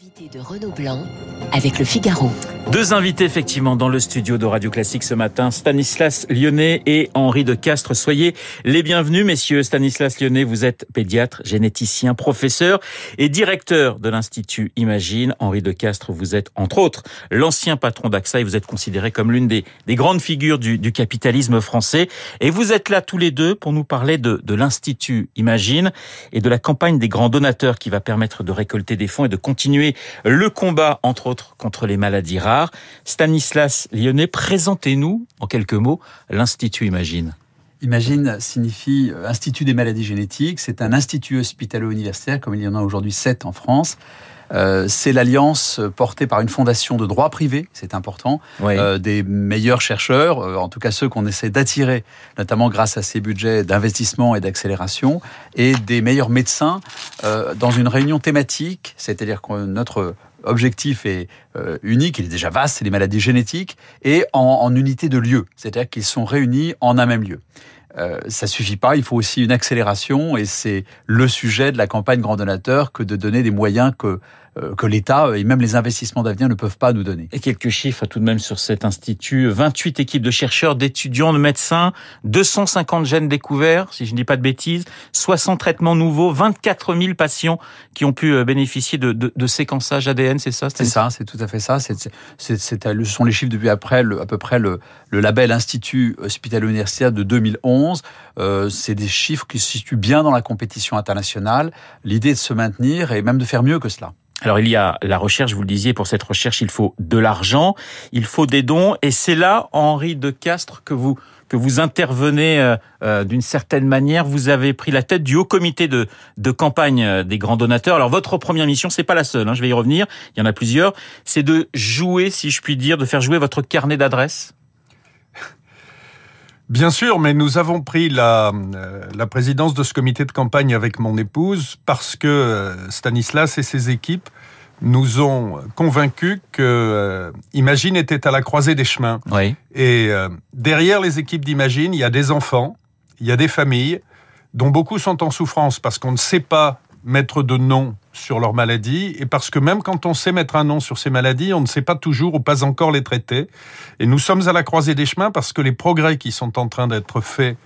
Invité de Renaud Blanc avec le Figaro. Deux invités effectivement dans le studio de Radio Classique ce matin, Stanislas Lyonnais et Henri de Castres. Soyez les bienvenus messieurs. Stanislas Lyonnais, vous êtes pédiatre, généticien, professeur et directeur de l'Institut Imagine. Henri de Castres, vous êtes entre autres l'ancien patron d'AXA et vous êtes considéré comme l'une des, des, grandes figures du, capitalisme français. Et vous êtes là tous les deux pour nous parler de l'Institut Imagine et de la campagne des grands donateurs qui va permettre de récolter des fonds et de continuer le combat, entre autres, contre les maladies rares. Stanislas Lyonnais, présentez-nous, en quelques mots, l'Institut Imagine. Imagine signifie euh, Institut des maladies génétiques. C'est un institut hospitalo-universitaire, comme il y en a aujourd'hui sept en France. Euh, c'est l'alliance portée par une fondation de droit privé, c'est important, oui. euh, des meilleurs chercheurs, euh, en tout cas ceux qu'on essaie d'attirer, notamment grâce à ces budgets d'investissement et d'accélération, et des meilleurs médecins dans une réunion thématique, c'est-à-dire que notre objectif est euh, unique, il est déjà vaste, c'est les maladies génétiques, et en, en unité de lieu, c'est-à-dire qu'ils sont réunis en un même lieu. Euh, ça suffit pas, il faut aussi une accélération et c'est le sujet de la campagne Grand Donateur que de donner des moyens que que l'État et même les investissements d'avenir ne peuvent pas nous donner. Et quelques chiffres tout de même sur cet institut 28 équipes de chercheurs, d'étudiants, de médecins, 250 gènes découverts, si je ne dis pas de bêtises, 60 traitements nouveaux, 24 000 patients qui ont pu bénéficier de, de, de séquençage ADN, c'est ça C'est ça, c'est tout à fait ça. C'est, ce sont les chiffres depuis après le, à peu près le, le label Institut hospitalo-universitaire de 2011. Euh, c'est des chiffres qui se situent bien dans la compétition internationale. L'idée de se maintenir et même de faire mieux que cela. Alors il y a la recherche, vous le disiez, pour cette recherche, il faut de l'argent, il faut des dons, et c'est là, Henri de Castres, que vous que vous intervenez euh, euh, d'une certaine manière. Vous avez pris la tête du haut comité de, de campagne des grands donateurs. Alors votre première mission, c'est pas la seule, hein, je vais y revenir, il y en a plusieurs, c'est de jouer, si je puis dire, de faire jouer votre carnet d'adresses Bien sûr, mais nous avons pris la, euh, la présidence de ce comité de campagne avec mon épouse parce que euh, Stanislas et ses équipes nous ont convaincus que euh, Imagine était à la croisée des chemins. Oui. Et euh, derrière les équipes d'Imagine, il y a des enfants, il y a des familles dont beaucoup sont en souffrance parce qu'on ne sait pas mettre de nom sur leur maladie et parce que même quand on sait mettre un nom sur ces maladies, on ne sait pas toujours ou pas encore les traiter. Et nous sommes à la croisée des chemins parce que les progrès qui sont en train d'être faits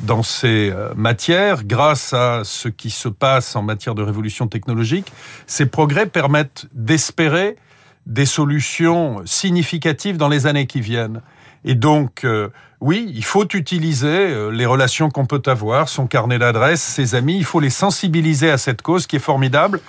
dans ces matières, grâce à ce qui se passe en matière de révolution technologique, ces progrès permettent d'espérer des solutions significatives dans les années qui viennent. Et donc, euh, oui, il faut utiliser euh, les relations qu'on peut avoir, son carnet d'adresses, ses amis, il faut les sensibiliser à cette cause qui est formidable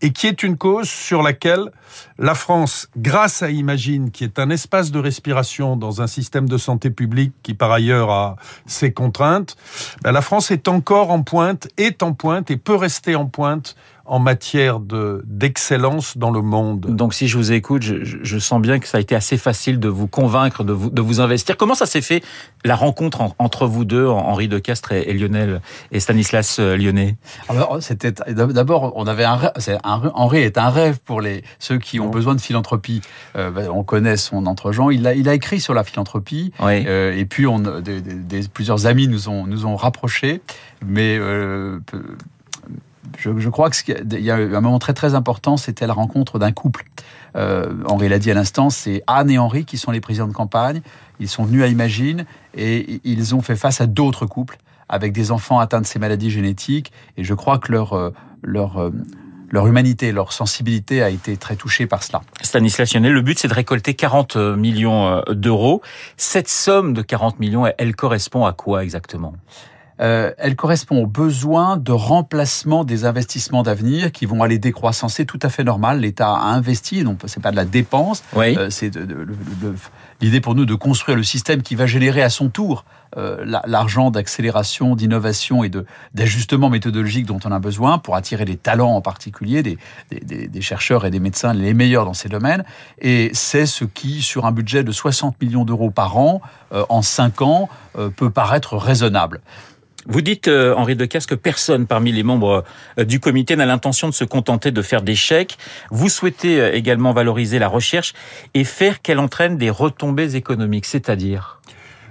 et qui est une cause sur laquelle la France, grâce à Imagine, qui est un espace de respiration dans un système de santé publique qui par ailleurs a ses contraintes, ben la France est encore en pointe, est en pointe et peut rester en pointe en matière de d'excellence dans le monde. Donc si je vous écoute, je, je, sens bien que ça a été assez facile de vous convaincre, de vous, de vous investir. Comment ça s'est fait la rencontre en, entre vous deux, Henri de Castres et, et Lionel et Stanislas euh, Lyonnais Alors c'était d'abord on avait un, un, Henri est un rêve pour les ceux qui ont besoin de philanthropie. Euh, on connaît son entre-gens. Il a il a écrit sur la philanthropie oui. euh, et puis on des, des, des, plusieurs amis nous ont nous ont rapprochés, mais euh, je, je, crois qu'il y a eu un moment très très important, c'était la rencontre d'un couple. Euh, Henri l'a dit à l'instant, c'est Anne et Henri qui sont les présidents de campagne. Ils sont venus à Imagine et ils ont fait face à d'autres couples avec des enfants atteints de ces maladies génétiques. Et je crois que leur euh, leur euh, leur humanité, leur sensibilité a été très touchée par cela. Stanislas Lyonnais, le but c'est de récolter 40 millions d'euros. Cette somme de 40 millions, elle correspond à quoi exactement? Euh, elle correspond aux besoins de remplacement des investissements d'avenir qui vont aller décroissant. C'est tout à fait normal. L'État a investi, donc c'est pas de la dépense. Oui. Euh, c'est l'idée pour nous de construire le système qui va générer à son tour euh, l'argent d'accélération, d'innovation et d'ajustement méthodologique dont on a besoin pour attirer des talents en particulier, des, des, chercheurs et des médecins les meilleurs dans ces domaines. Et c'est ce qui, sur un budget de 60 millions d'euros par an, euh, en 5 ans, euh, peut paraître raisonnable. Vous dites, euh, Henri Decasse, que personne parmi les membres euh, du comité n'a l'intention de se contenter de faire des chèques. Vous souhaitez euh, également valoriser la recherche et faire qu'elle entraîne des retombées économiques, c'est-à-dire?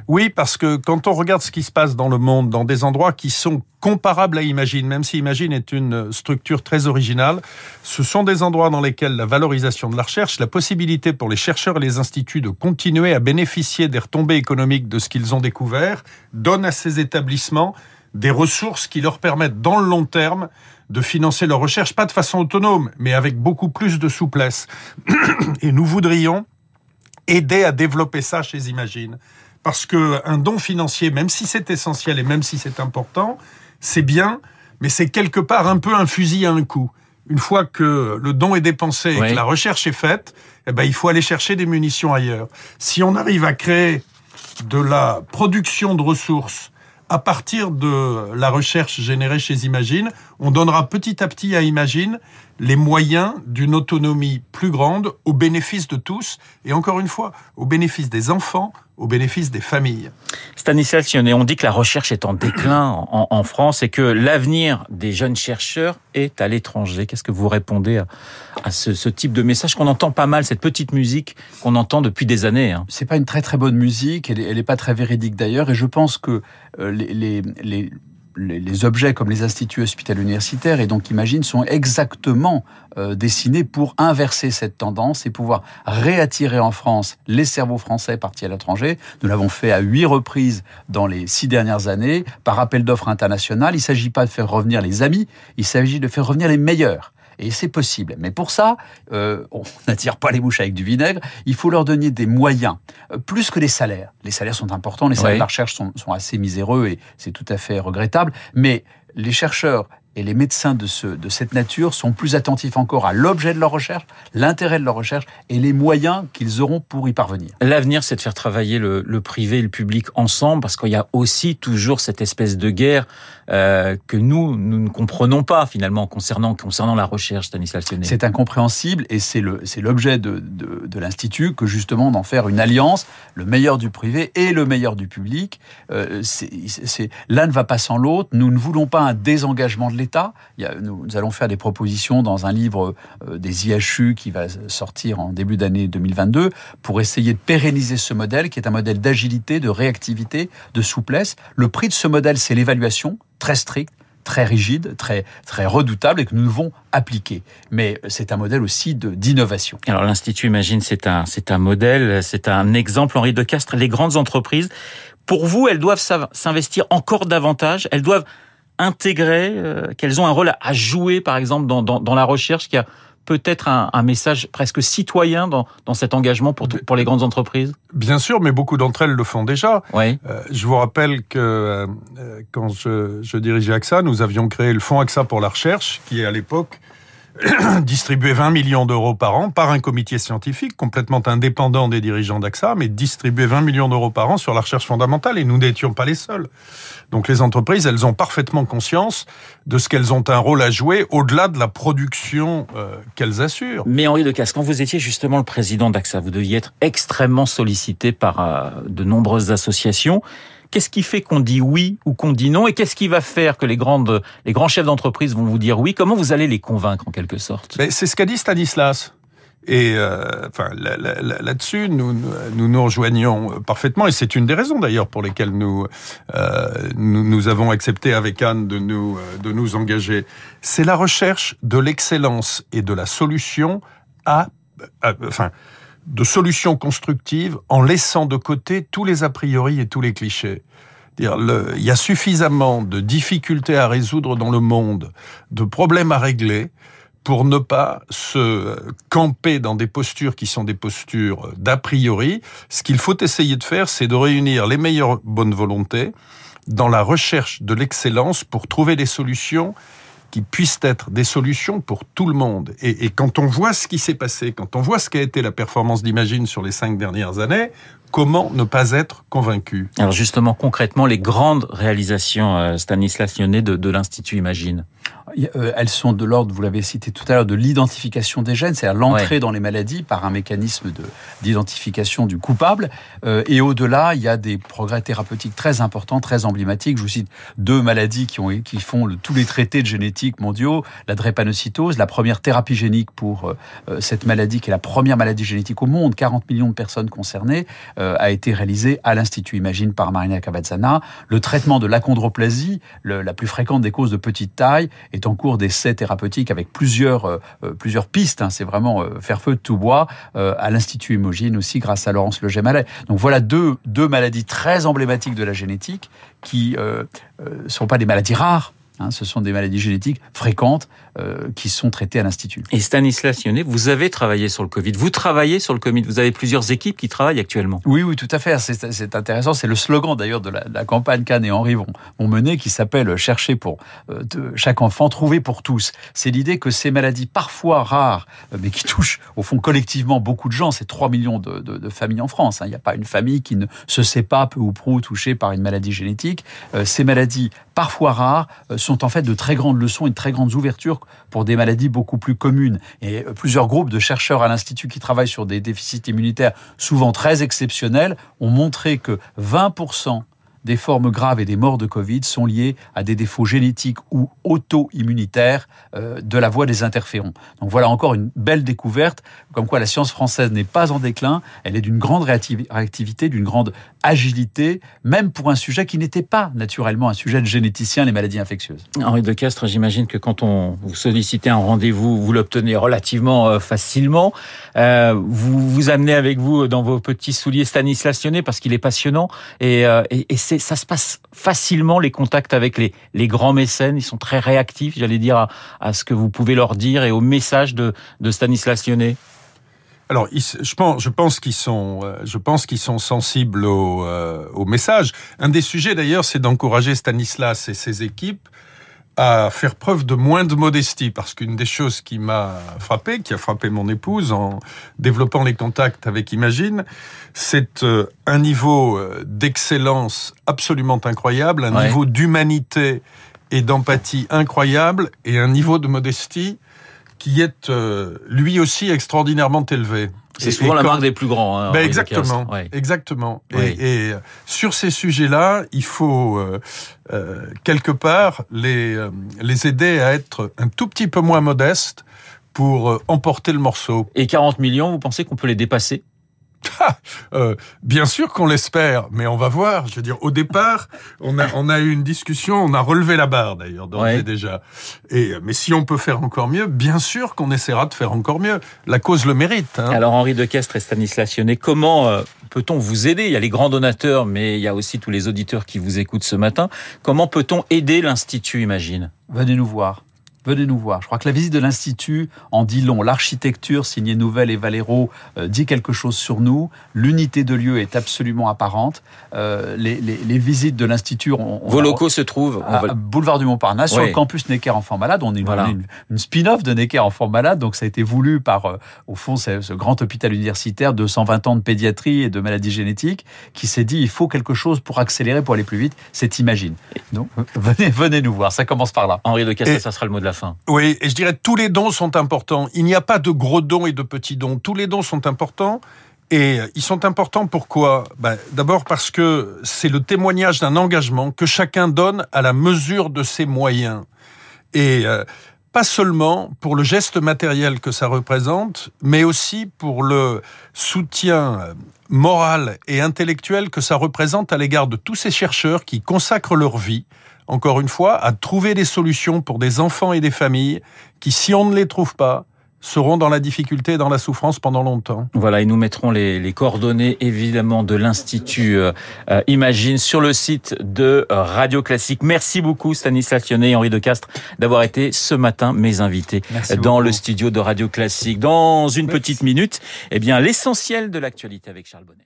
Oui, parce que quand on regarde ce qui se passe dans le monde, dans des endroits qui sont comparables à Imagine, même si Imagine est une structure très originale, ce sont des endroits dans lesquels la valorisation de la recherche, la possibilité pour les chercheurs et les instituts de continuer à bénéficier des retombées économiques de ce qu'ils ont découvert, donne à ces établissements des ressources qui leur permettent dans le long terme de financer leur recherche, pas de façon autonome, mais avec beaucoup plus de souplesse. Et nous voudrions aider à développer ça chez Imagine. Parce que un don financier, même si c'est essentiel et même si c'est important, c'est bien, mais c'est quelque part un peu un fusil à un coup. Une fois que le don est dépensé et que la recherche est faite, eh ben, il faut aller chercher des munitions ailleurs. Si on arrive à créer de la production de ressources à partir de la recherche générée chez Imagine, on donnera petit à petit à Imagine les moyens d'une autonomie plus grande au bénéfice de tous et encore une fois au bénéfice des enfants, au bénéfice des familles. Stanislas Sionnet, on dit que la recherche est en déclin en, France et que l'avenir des jeunes chercheurs est à l'étranger. Qu'est-ce que vous répondez à, ce, type de message qu'on entend pas mal, cette petite musique qu'on entend depuis des années hein? C'est pas une très très bonne musique, elle n'est pas très véridique d'ailleurs, et je pense que euh, les, les les, objets comme les instituts hospitaliers universitaires et donc Imagine sont exactement euh, dessinés pour inverser cette tendance et pouvoir réattirer en France les cerveaux français partis à l'étranger. Nous l'avons fait à huit reprises dans les six dernières années par appel d'offres international. Il ne s'agit pas de faire revenir les amis, il s'agit de faire revenir les meilleurs. Et c'est possible. Mais pour ça, euh, on n'attire pas les mouches avec du vinaigre. Il faut leur donner des moyens, euh, plus que les salaires. Les salaires sont importants, les salaires de la recherche sont, sont assez miséreux et c'est tout à fait regrettable. Mais les chercheurs et les médecins de, ce, de cette nature sont plus attentifs encore à l'objet de leur recherche, l'intérêt de leur recherche et les moyens qu'ils auront pour y parvenir. L'avenir, c'est de faire travailler le, le, privé et le public ensemble, parce qu'il y a aussi toujours cette espèce de guerre euh, que nous, nous ne comprenons pas finalement concernant, concernant la recherche, Stanislas Sionnet. C'est incompréhensible et c'est l'objet de, de, de l'Institut que justement d'en faire une alliance, le meilleur du privé et le meilleur du public. Euh, L'un ne va pas sans l'autre. Nous ne voulons pas un désengagement de l'État. Nous, allons faire des propositions dans un livre euh, des IHU qui va sortir en début d'année 2022 pour essayer de pérenniser ce modèle qui est un modèle d'agilité, de réactivité, de souplesse. Le prix de ce modèle, c'est l'évaluation très strict, très rigide, très très redoutable et que nous devons appliquer. Mais c'est un modèle aussi d'innovation. Alors l'institut Imagine, c'est un c'est un modèle, c'est un exemple. Henri de Castres, les grandes entreprises, pour vous, elles doivent s'investir encore davantage. Elles doivent intégrer, euh, qu'elles ont un rôle à jouer, par exemple, dans, dans, dans la recherche qui a peut-être un, un, message presque citoyen dans, dans cet engagement pour, pour les grandes entreprises? Bien sûr, mais beaucoup d'entre elles le font déjà. Oui. Euh, je vous rappelle que euh, quand je, je dirigeais AXA, nous avions créé le Fonds AXA pour la recherche, qui est à l'époque distribué 20 millions d'euros par an par un comité scientifique complètement indépendant des dirigeants d'AXA, mais distribué 20 millions d'euros par an sur la recherche fondamentale, et nous n'étions pas les seuls. Donc les entreprises, elles ont parfaitement conscience de ce qu'elles ont un rôle à jouer au-delà de la production euh, qu'elles assurent. Mais Henri Decasse, quand vous étiez justement le président d'AXA, vous deviez être extrêmement sollicité par euh, de nombreuses associations. Qu'est-ce qui fait qu'on dit oui ou qu'on dit non? Et qu'est-ce qui va faire que les, grandes, les grands chefs d'entreprise vont vous dire oui? Comment vous allez les convaincre en quelque sorte? C'est ce qu'a dit Stanislas. Et euh, enfin, là-dessus, nous, nous rejoignons parfaitement, et c'est une des raisons d'ailleurs pour lesquelles nous, euh, nous, avons accepté avec Anne de nous euh, de nous engager. C'est la recherche de l'excellence et de la solution à, à enfin de solutions constructives en laissant de côté tous les a priori et tous les clichés. il y a suffisamment de difficultés à résoudre dans le monde, de problèmes à régler, pour ne pas se camper dans des postures qui sont des postures d'a priori. Ce qu'il faut essayer de faire, c'est de réunir les meilleures bonnes volontés dans la recherche de l'excellence pour trouver des solutions puissent être des solutions pour tout le monde. Et quand on voit ce qui s'est passé, quand on voit ce qu'a été la performance d'Imagine sur les cinq dernières années, comment ne pas être convaincu? Alors justement, concrètement, les grandes réalisations, euh, Stanislas Lyonnais, de, de l'Institut Imagine euh, elles sont de l'ordre, vous l'avez cité tout à l'heure, de l'identification des gènes, c'est-à-dire l'entrée dans les maladies par un mécanisme d'identification du coupable. Euh, et au-delà, il y a des progrès thérapeutiques très importants, très emblématiques. Je vous cite deux maladies qui, ont, qui font tous les traités de génétique mondiaux. La drépanocytose, la première thérapie génique pour euh, cette maladie, qui est la première maladie génétique au monde, 40 millions de personnes concernées, a été réalisé à l'Institut Imagine par Marina Cavazzana. Le traitement de l'achondroplasie, la plus fréquente des causes de petite taille, est en cours d'essai thérapeutique avec plusieurs, plusieurs pistes. Hein. C'est vraiment faire feu de tout bois à l'Institut Imagine aussi grâce à Laurence Le Gemalet. Donc voilà deux, deux maladies très emblématiques de la génétique qui ne euh, euh, sont pas des maladies rares, Hein, ce sont des maladies génétiques fréquentes euh, qui sont traitées à l'Institut. Et Stanislas Lyonnais, vous avez travaillé sur le Covid. Vous travaillez sur le Covid. Vous avez plusieurs équipes qui travaillent actuellement. Oui, oui, tout à fait. C'est intéressant. C'est le slogan d'ailleurs de, la, campagne Cannes et Henri vont, vont mener qui s'appelle Chercher pour euh, chaque enfant, trouver pour tous. C'est l'idée que ces maladies parfois rares, euh, mais qui touchent au fond collectivement beaucoup de gens, c'est 3 millions de, de, de, familles en France. Hein. Il n'y a pas une famille qui ne se sait pas peu ou prou touchée par une maladie génétique. ces maladies parfois rares sont en fait de très grandes leçons et de très grandes ouvertures pour des maladies beaucoup plus communes. Et euh, plusieurs groupes de chercheurs à l'Institut qui travaillent sur des déficits immunitaires souvent très exceptionnels ont montré que 20% des formes graves et des morts de Covid sont liées à des défauts génétiques ou auto-immunitaires euh, de la voie des interférons. Donc voilà encore une belle découverte, comme quoi la science française n'est pas en déclin, elle est d'une grande réactivité, d'une grande agilité, même pour un sujet qui n'était pas naturellement un sujet de généticien, les maladies infectieuses. Henri de Castres, j'imagine que quand on vous sollicitez un rendez-vous, vous l'obtenez relativement euh, facilement. Euh, vous vous amenez avec vous dans vos petits souliers Stanislas Lyonnais parce qu'il est passionnant et, et, et c'est ça se passe facilement les contacts avec les, les grands mécènes. Ils sont très réactifs, j'allais dire, à, ce que vous pouvez leur dire et au message de, de Stanislas Lyonnais. Alors, je pense, je pense qu'ils sont, euh, je pense qu'ils sont sensibles au, euh, au message. Un des sujets d'ailleurs, c'est d'encourager Stanislas et ses équipes à faire preuve de moins de modestie, parce qu'une des choses qui m'a frappé, qui a frappé mon épouse en développant les contacts avec Imagine, c'est euh, un niveau euh, d'excellence absolument incroyable, un niveau d'humanité et d'empathie incroyable, et un niveau de modestie qui est euh, lui aussi extraordinairement élevé. C'est souvent la marque des plus grands. Hein, ben exactement, exactement. Et, et, sur ces sujets-là, il faut euh, euh, quelque part les euh, les aider à être un tout petit peu moins modestes pour emporter le morceau. Et 40 millions, vous pensez qu'on peut les dépasser? Euh, bien sûr qu'on l'espère, mais on va voir. Je veux dire, au départ, on a, on a eu une discussion, on a relevé la barre d'ailleurs, déjà. Et mais si on peut faire encore mieux, bien sûr qu'on essaiera de faire encore mieux. La cause le mérite. Hein. Alors Henri Decastre et Stanislas Lyonnais, comment euh, peut-on vous aider? Il y a les grands donateurs, mais il y a aussi tous les auditeurs qui vous écoutent ce matin. Comment peut-on aider l'Institut Imagine? Venez nous voir venez nous voir. Je crois que la visite de l'Institut en dit long. L'architecture signée Nouvelle et Valero euh, dit quelque chose sur nous. L'unité de lieu est absolument apparente. Euh, les, les, les, visites de l'Institut... Vos locaux se trouvent à, Boulevard du Montparnasse, sur le campus Necker Enfants Malades. On est une, une, spin-off de Necker Enfants Malades, donc ça a été voulu par, euh, au fond, ce grand hôpital universitaire de 120 ans de pédiatrie et de maladies génétiques qui s'est dit il faut quelque chose pour accélérer, pour aller plus vite. C'est Imagine. Donc, venez, venez nous voir. Ça commence par là. Henri de Castel, ça sera le mot de la oui, et je dirais tous les dons sont importants. Il n'y a pas de gros dons et de petits dons. Tous les dons sont importants. Et ils sont importants pourquoi? Ben, D'abord parce que c'est le témoignage d'un engagement que chacun donne à la mesure de ses moyens. Et euh, pas seulement pour le geste matériel que ça représente, mais aussi pour le soutien euh, moral et intellectuel que ça représente à l'égard de tous ces chercheurs qui consacrent leur vie encore une fois, à trouver des solutions pour des enfants et des familles qui, si on ne les trouve pas, seront dans la difficulté et dans la souffrance pendant longtemps. Voilà, et nous mettrons les, les coordonnées évidemment de l'Institut euh, euh, Imagine sur le site de Radio Classique. Merci beaucoup Stanislas Lyonnais et Henri Decastre d'avoir été ce matin mes invités dans le studio de Radio Classique. Dans une petite minute, eh bien l'essentiel de l'actualité avec Charles Bonner.